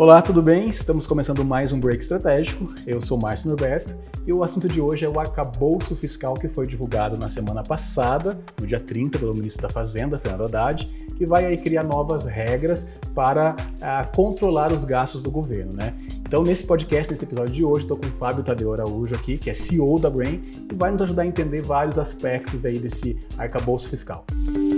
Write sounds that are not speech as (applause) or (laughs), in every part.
Olá, tudo bem? Estamos começando mais um Break Estratégico. Eu sou Márcio Norberto e o assunto de hoje é o arcabouço fiscal que foi divulgado na semana passada, no dia 30, pelo ministro da Fazenda, Fernando Haddad, que vai aí criar novas regras para uh, controlar os gastos do governo, né? Então, nesse podcast, nesse episódio de hoje, estou com o Fábio Tadeu Araújo aqui, que é CEO da Brain, e vai nos ajudar a entender vários aspectos aí desse arcabouço fiscal. Tudo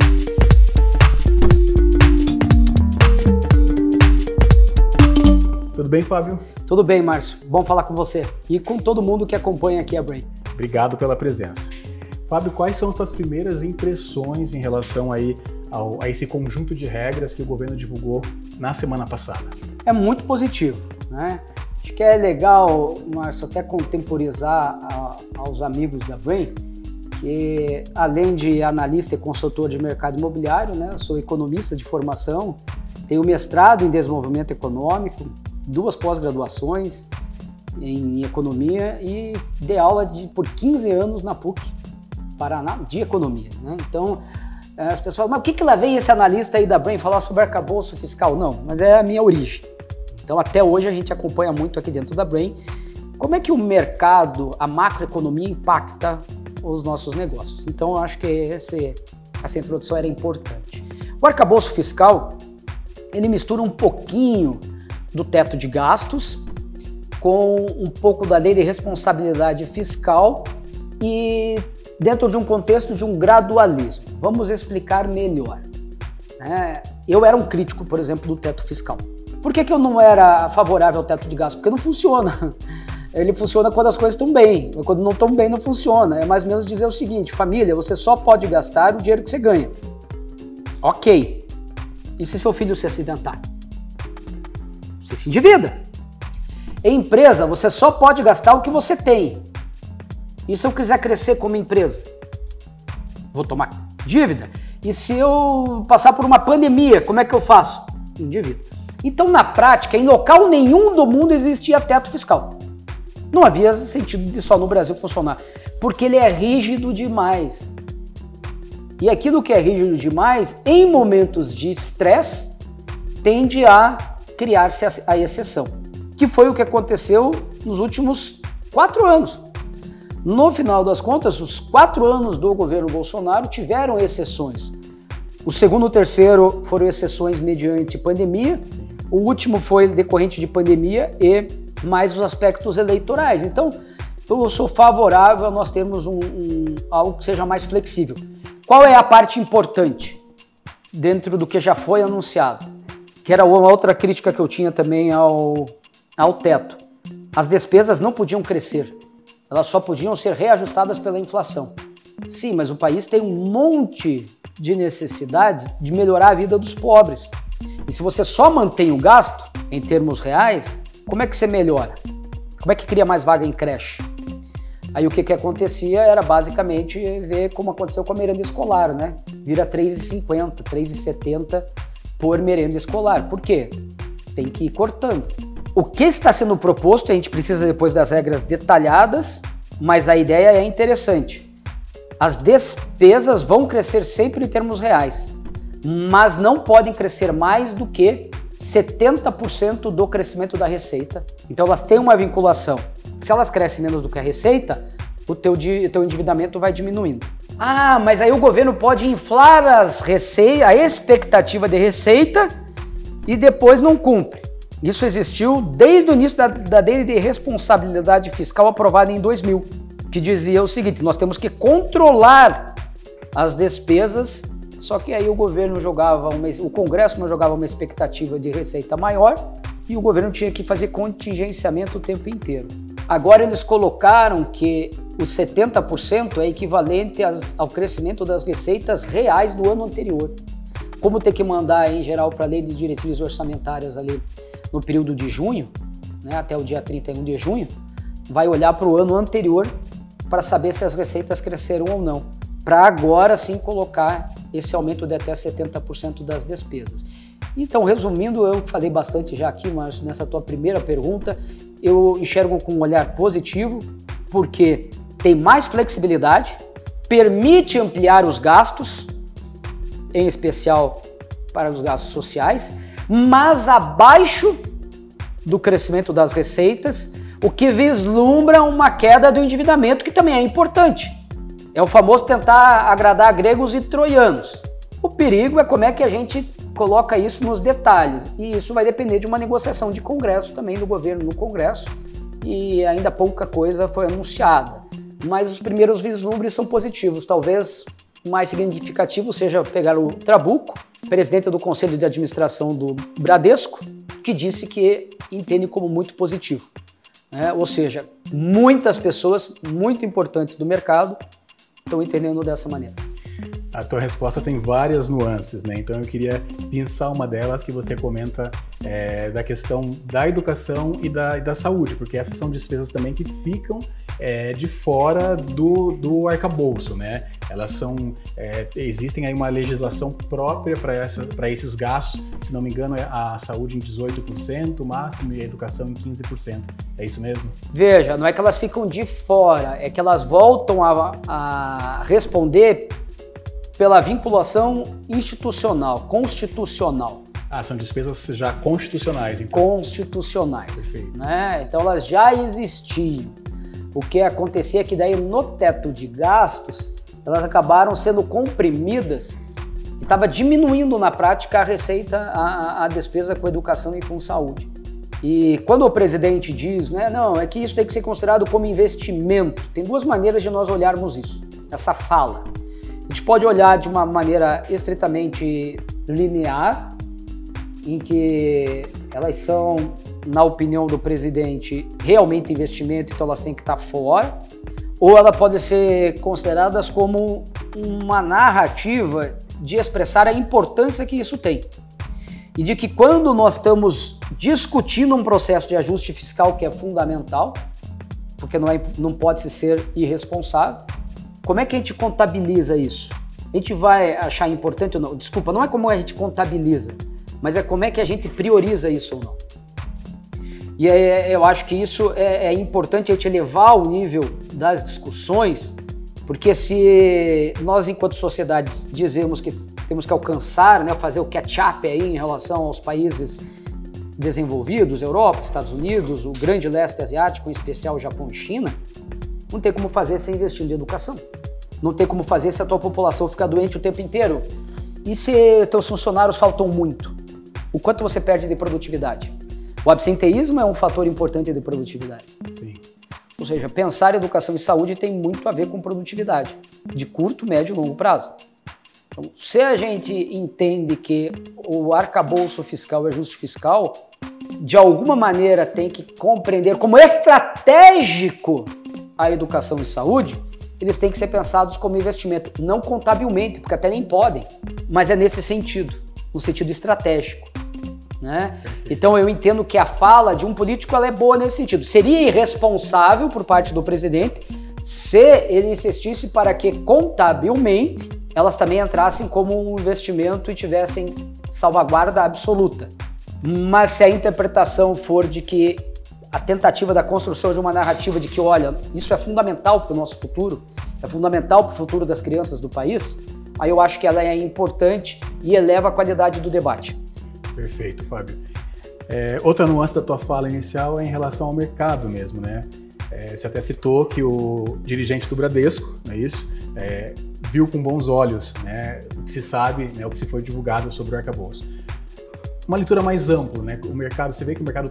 bem, Fábio? Tudo bem, Márcio. Bom falar com você e com todo mundo que acompanha aqui a Brain. Obrigado pela presença. Fábio, quais são as suas primeiras impressões em relação aí ao, a esse conjunto de regras que o governo divulgou na semana passada? É muito positivo, né? Acho que é legal, Márcio, até contemporizar a, aos amigos da Brain que além de analista e consultor de mercado imobiliário, né, eu sou economista de formação, tenho mestrado em desenvolvimento econômico, duas pós-graduações em economia e dei aula de, por 15 anos na PUC, Paraná, de economia. Né? Então, eh, as pessoas falam, mas o que, que lá vem esse analista aí da Brain falar sobre arcabouço fiscal? Não, mas é a minha origem. Então, até hoje a gente acompanha muito aqui dentro da Brain como é que o mercado, a macroeconomia impacta os nossos negócios. Então, eu acho que esse, essa introdução era importante. O arcabouço fiscal, ele mistura um pouquinho do teto de gastos, com um pouco da lei de responsabilidade fiscal e dentro de um contexto de um gradualismo. Vamos explicar melhor. É, eu era um crítico, por exemplo, do teto fiscal. Por que, que eu não era favorável ao teto de gastos? Porque não funciona. (laughs) Ele funciona quando as coisas estão bem, quando não estão bem não funciona. É mais ou menos dizer o seguinte, família, você só pode gastar o dinheiro que você ganha. Ok. E se seu filho se acidentar? Você se endivida. Em empresa, você só pode gastar o que você tem. E se eu quiser crescer como empresa? Vou tomar dívida. E se eu passar por uma pandemia, como é que eu faço? Endivido. Então, na prática, em local nenhum do mundo existia teto fiscal. Não havia sentido de só no Brasil funcionar, porque ele é rígido demais. E aquilo que é rígido demais, em momentos de estresse, tende a criar-se a exceção, que foi o que aconteceu nos últimos quatro anos. No final das contas, os quatro anos do governo Bolsonaro tiveram exceções. O segundo e o terceiro foram exceções mediante pandemia, o último foi decorrente de pandemia e mais os aspectos eleitorais. Então, eu sou favorável a nós termos um, um, algo que seja mais flexível. Qual é a parte importante dentro do que já foi anunciado? Que era uma outra crítica que eu tinha também ao, ao teto. As despesas não podiam crescer, elas só podiam ser reajustadas pela inflação. Sim, mas o país tem um monte de necessidade de melhorar a vida dos pobres. E se você só mantém o gasto em termos reais, como é que você melhora? Como é que cria mais vaga em creche? Aí o que, que acontecia era basicamente ver como aconteceu com a merenda escolar, né? Vira 3,50, 3,70 por merenda escolar. Por quê? Tem que ir cortando. O que está sendo proposto, a gente precisa depois das regras detalhadas, mas a ideia é interessante. As despesas vão crescer sempre em termos reais, mas não podem crescer mais do que 70% do crescimento da receita. Então elas têm uma vinculação. Se elas crescem menos do que a receita, o teu, o teu endividamento vai diminuindo. Ah, mas aí o governo pode inflar as receitas, a expectativa de receita e depois não cumpre. Isso existiu desde o início da, lei de responsabilidade fiscal aprovada em 2000, que dizia o seguinte: nós temos que controlar as despesas, só que aí o governo jogava, uma, o Congresso jogava uma expectativa de receita maior e o governo tinha que fazer contingenciamento o tempo inteiro. Agora eles colocaram que os 70% é equivalente às, ao crescimento das receitas reais do ano anterior. Como ter que mandar, em geral, para a lei de diretrizes orçamentárias ali no período de junho, né, até o dia 31 de junho, vai olhar para o ano anterior para saber se as receitas cresceram ou não. Para agora sim colocar esse aumento de até 70% das despesas. Então, resumindo, eu falei bastante já aqui, mas nessa tua primeira pergunta, eu enxergo com um olhar positivo, porque tem mais flexibilidade, permite ampliar os gastos, em especial para os gastos sociais, mas abaixo do crescimento das receitas, o que vislumbra uma queda do endividamento, que também é importante. É o famoso tentar agradar gregos e troianos. O perigo é como é que a gente coloca isso nos detalhes, e isso vai depender de uma negociação de Congresso também, do governo no Congresso, e ainda pouca coisa foi anunciada. Mas os primeiros vislumbres são positivos. Talvez o mais significativo seja pegar o Trabuco, presidente do Conselho de Administração do Bradesco, que disse que entende como muito positivo. É, ou seja, muitas pessoas muito importantes do mercado estão entendendo dessa maneira. A tua resposta tem várias nuances, né? Então eu queria pensar uma delas que você comenta é, da questão da educação e da, e da saúde, porque essas são despesas também que ficam é, de fora do, do arcabouço, né? Elas são. É, existem aí uma legislação própria para esses gastos, se não me engano, é a saúde em 18%, o máximo, e a educação em 15%. É isso mesmo? Veja, não é que elas ficam de fora, é que elas voltam a, a responder pela vinculação institucional, constitucional. Ah, são despesas já constitucionais, então. Constitucionais. Né? Então elas já existiam. O que acontecia é que daí no teto de gastos, elas acabaram sendo comprimidas e estava diminuindo na prática a receita, a, a despesa com educação e com saúde. E quando o presidente diz, né, não, é que isso tem que ser considerado como investimento, tem duas maneiras de nós olharmos isso, essa fala. A gente pode olhar de uma maneira estritamente linear, em que elas são, na opinião do presidente, realmente investimento, então elas têm que estar fora, ou ela pode ser consideradas como uma narrativa de expressar a importância que isso tem. E de que quando nós estamos discutindo um processo de ajuste fiscal que é fundamental, porque não, é, não pode se ser irresponsável, como é que a gente contabiliza isso? A gente vai achar importante ou não? Desculpa, não é como a gente contabiliza, mas é como é que a gente prioriza isso ou não. E é, eu acho que isso é, é importante a gente elevar o nível das discussões, porque se nós, enquanto sociedade, dizemos que temos que alcançar, né, fazer o catch-up aí em relação aos países desenvolvidos, Europa, Estados Unidos, o grande leste asiático, em especial Japão e China, não tem como fazer sem investir em educação. Não tem como fazer se a tua população ficar doente o tempo inteiro. E se teus funcionários faltam muito? O quanto você perde de produtividade? O absenteísmo é um fator importante de produtividade. Sim. Ou seja, pensar em educação e saúde tem muito a ver com produtividade, de curto, médio e longo prazo. Então, se a gente entende que o arcabouço fiscal e ajuste fiscal, de alguma maneira tem que compreender como estratégico a educação e saúde, eles têm que ser pensados como investimento, não contabilmente, porque até nem podem, mas é nesse sentido, no sentido estratégico. Né? Então eu entendo que a fala de um político ela é boa nesse sentido. Seria irresponsável por parte do presidente se ele insistisse para que contabilmente elas também entrassem como um investimento e tivessem salvaguarda absoluta. Mas se a interpretação for de que a tentativa da construção de uma narrativa de que, olha, isso é fundamental para o nosso futuro, é fundamental para o futuro das crianças do país, aí eu acho que ela é importante e eleva a qualidade do debate. Perfeito, Fábio. É, outra nuance da tua fala inicial é em relação ao mercado mesmo, né? É, você até citou que o dirigente do Bradesco, não é isso? É, viu com bons olhos né, o que se sabe, né, o que se foi divulgado sobre o arcabouço. Uma leitura mais ampla, né? O mercado, você vê que o mercado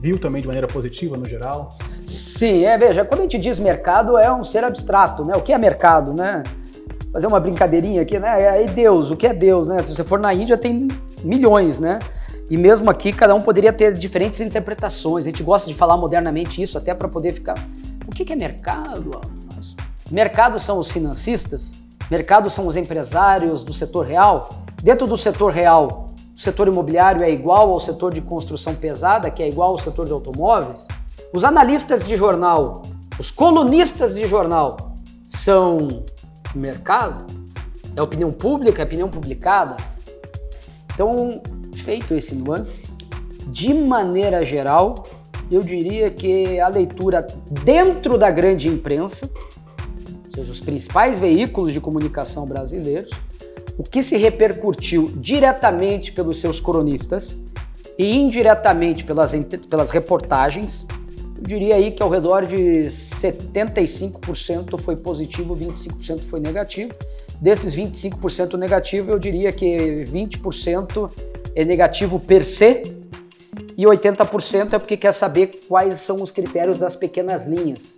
viu também de maneira positiva no geral? Sim, é, veja, quando a gente diz mercado é um ser abstrato, né? O que é mercado, né? Fazer uma brincadeirinha aqui, né? É, e Deus, o que é Deus, né? Se você for na Índia tem milhões, né? E mesmo aqui cada um poderia ter diferentes interpretações. A gente gosta de falar modernamente isso até para poder ficar. O que é mercado? Mercado são os financistas, mercado são os empresários do setor real. Dentro do setor real, o setor imobiliário é igual ao setor de construção pesada, que é igual ao setor de automóveis. Os analistas de jornal, os colunistas de jornal são mercado? É opinião pública, é opinião publicada? Então, feito esse nuance, de maneira geral, eu diria que a leitura dentro da grande imprensa, ou seja, os principais veículos de comunicação brasileiros, o que se repercutiu diretamente pelos seus cronistas e indiretamente pelas, pelas reportagens, eu diria aí que ao redor de 75% foi positivo, 25% foi negativo. Desses 25% negativo, eu diria que 20% é negativo per se e 80% é porque quer saber quais são os critérios das pequenas linhas,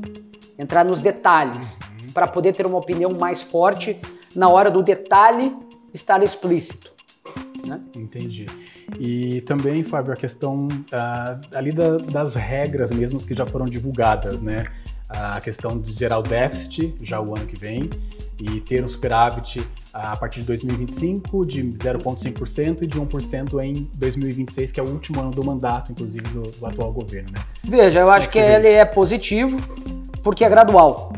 entrar nos detalhes, para poder ter uma opinião mais forte na hora do detalhe estar explícito. Né? Entendi. E também, Fábio, a questão uh, ali da, das regras mesmo que já foram divulgadas, né? A questão de zerar o déficit já o ano que vem e ter um superávit a partir de 2025 de 0,5% e de 1% em 2026, que é o último ano do mandato, inclusive, do, do atual governo. Né? Veja, eu acho é que, que ele é positivo porque é gradual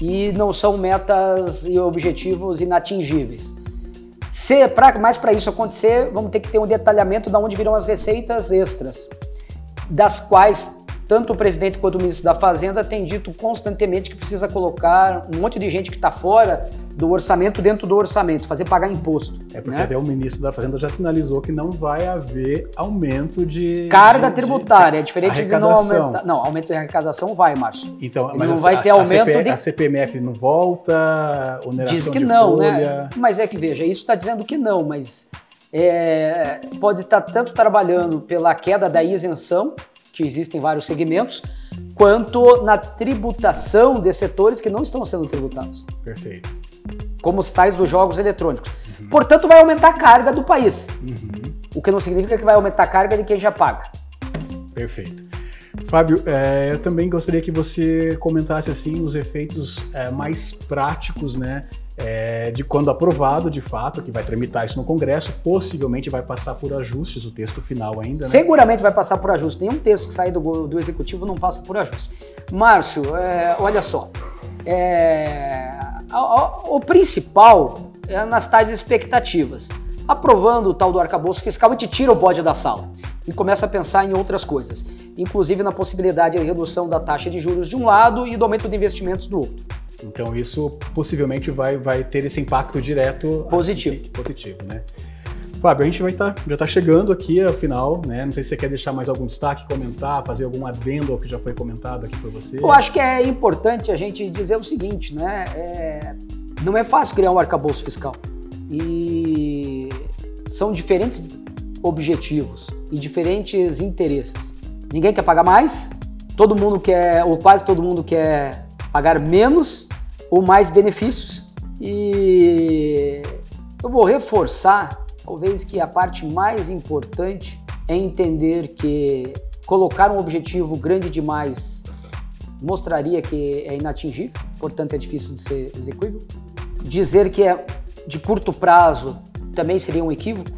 e não são metas e objetivos inatingíveis. Se, pra, mas para isso acontecer, vamos ter que ter um detalhamento de onde virão as receitas extras, das quais tanto o presidente quanto o ministro da Fazenda têm dito constantemente que precisa colocar um monte de gente que está fora do orçamento dentro do orçamento, fazer pagar imposto. É porque né? até o ministro da Fazenda já sinalizou que não vai haver aumento de carga de, tributária, de, é diferente de não aumentar. Não, aumento de arrecadação vai, Márcio. Então, mas não a, vai ter a, aumento a, CP, de a CPMF não volta, oneração Diz que não, né? folha. né? Mas é que veja, isso está dizendo que não, mas é, pode estar tá tanto trabalhando pela queda da isenção que existem vários segmentos, quanto na tributação de setores que não estão sendo tributados. Perfeito. Como os tais dos jogos eletrônicos. Uhum. Portanto, vai aumentar a carga do país. Uhum. O que não significa que vai aumentar a carga de quem já paga. Perfeito. Fábio, é, eu também gostaria que você comentasse assim os efeitos é, mais práticos, né, é, de quando aprovado de fato, que vai tramitar isso no Congresso, possivelmente vai passar por ajustes o texto final ainda. Né? Seguramente vai passar por ajustes. Nenhum texto que sair do, do Executivo não passa por ajuste. Márcio, é, olha só. É, o principal é nas tais expectativas. Aprovando o tal do arcabouço fiscal, a gente tira o bode da sala e começa a pensar em outras coisas, inclusive na possibilidade de redução da taxa de juros de um lado e do aumento de investimentos do outro. Então isso possivelmente vai, vai ter esse impacto direto positivo, positivo, né? Fábio, a gente vai tá, já está chegando aqui ao final, né? Não sei se você quer deixar mais algum destaque, comentar, fazer algum adendo ao que já foi comentado aqui por você. Eu acho que é importante a gente dizer o seguinte, né? É, não é fácil criar um arcabouço fiscal e são diferentes objetivos e diferentes interesses. Ninguém quer pagar mais, todo mundo quer, ou quase todo mundo quer pagar menos ou mais benefícios. E eu vou reforçar, talvez que a parte mais importante é entender que colocar um objetivo grande demais mostraria que é inatingível, portanto é difícil de ser execuível. Dizer que é de curto prazo também seria um equívoco.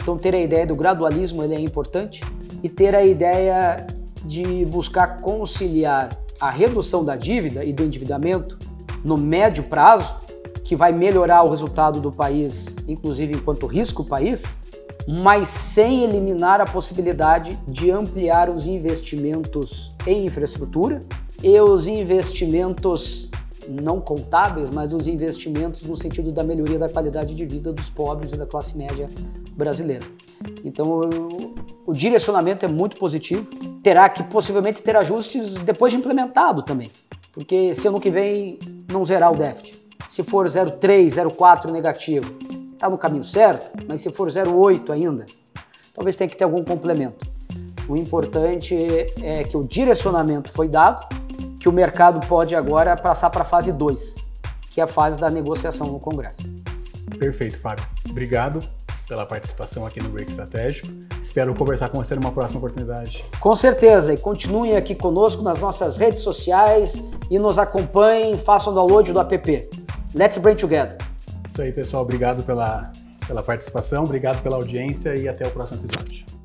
Então ter a ideia do gradualismo ele é importante e ter a ideia de buscar conciliar a redução da dívida e do endividamento no médio prazo, que vai melhorar o resultado do país, inclusive enquanto risco o país, mas sem eliminar a possibilidade de ampliar os investimentos em infraestrutura e os investimentos não contábeis, mas os investimentos no sentido da melhoria da qualidade de vida dos pobres e da classe média brasileira. Então, o direcionamento é muito positivo. Terá que possivelmente ter ajustes depois de implementado também, porque se ano que vem não zerar o déficit, se for 0,3, 0,4 negativo, está no caminho certo, mas se for 0,8 ainda, talvez tenha que ter algum complemento. O importante é que o direcionamento foi dado, que o mercado pode agora passar para a fase 2, que é a fase da negociação no Congresso. Perfeito, Fábio. Obrigado pela participação aqui no Break Estratégico. Espero conversar com você numa próxima oportunidade. Com certeza. E continuem aqui conosco nas nossas redes sociais e nos acompanhem, façam download do app. Let's Brain Together. Isso aí, pessoal. Obrigado pela, pela participação, obrigado pela audiência e até o próximo episódio.